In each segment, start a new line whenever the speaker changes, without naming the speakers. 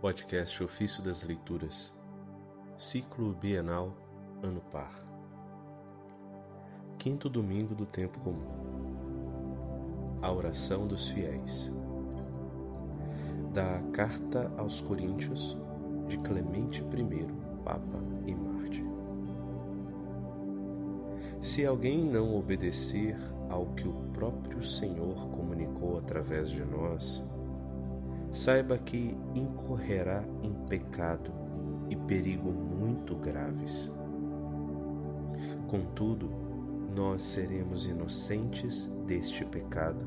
Podcast Ofício das Leituras, Ciclo Bienal, Ano Par. Quinto domingo do tempo comum. A oração dos fiéis. Da Carta aos Coríntios, de Clemente I, Papa e Marte. Se alguém não obedecer ao que o próprio Senhor comunicou através de nós, saiba que incorrerá em pecado e perigo muito graves. Contudo, nós seremos inocentes deste pecado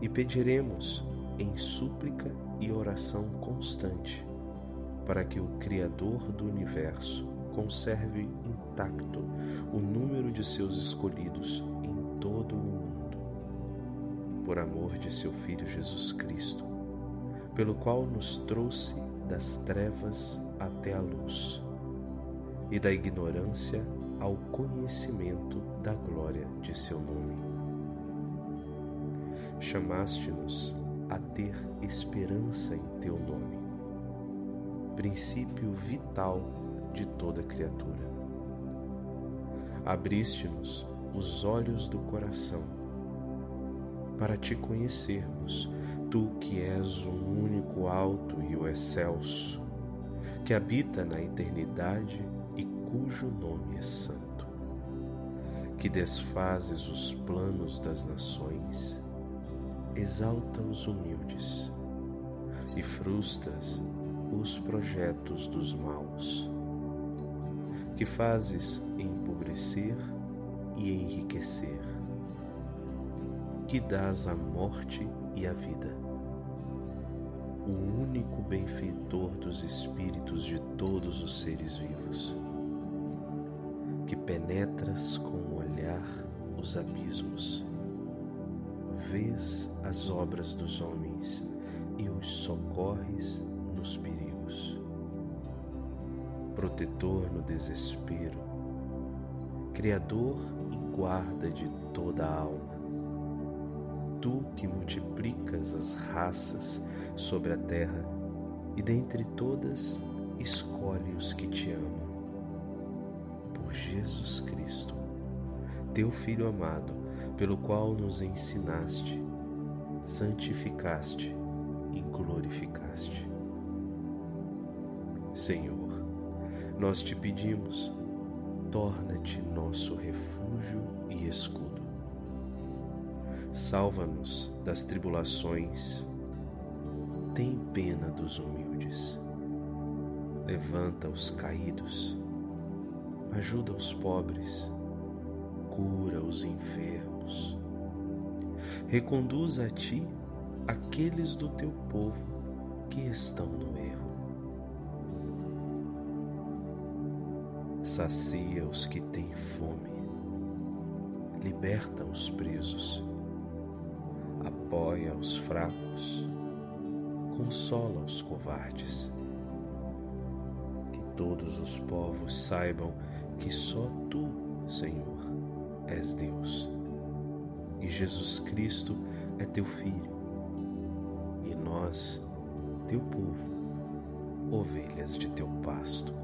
e pediremos em súplica e oração constante para que o Criador do universo conserve intacto o número de seus escolhidos em todo o mundo, por amor de seu Filho Jesus Cristo pelo qual nos trouxe das trevas até a luz, e da ignorância ao conhecimento da glória de seu nome. Chamaste-nos a ter esperança em teu nome, princípio vital de toda criatura. Abriste-nos os olhos do coração para te conhecermos Tu que és o único alto e o excelso, que habita na eternidade e cujo nome é santo, que desfazes os planos das nações, exalta os humildes e frustras os projetos dos maus, que fazes empobrecer e enriquecer, que dás a morte e a vida. O único benfeitor dos espíritos de todos os seres vivos, que penetras com o olhar os abismos, vês as obras dos homens e os socorres nos perigos, protetor no desespero, criador e guarda de toda a alma tu que multiplicas as raças sobre a terra e dentre todas escolhe os que te amam. Por Jesus Cristo, teu Filho amado, pelo qual nos ensinaste, santificaste e glorificaste. Senhor, nós te pedimos, torna-te nosso refúgio e escudo Salva-nos das tribulações. Tem pena dos humildes. Levanta os caídos. Ajuda os pobres. Cura os enfermos. Reconduz a ti aqueles do teu povo que estão no erro. Sacia os que têm fome. Liberta os presos apoia os fracos, consola os covardes. Que todos os povos saibam que só tu, Senhor, és Deus, e Jesus Cristo é teu Filho, e nós, teu povo, ovelhas de teu pasto.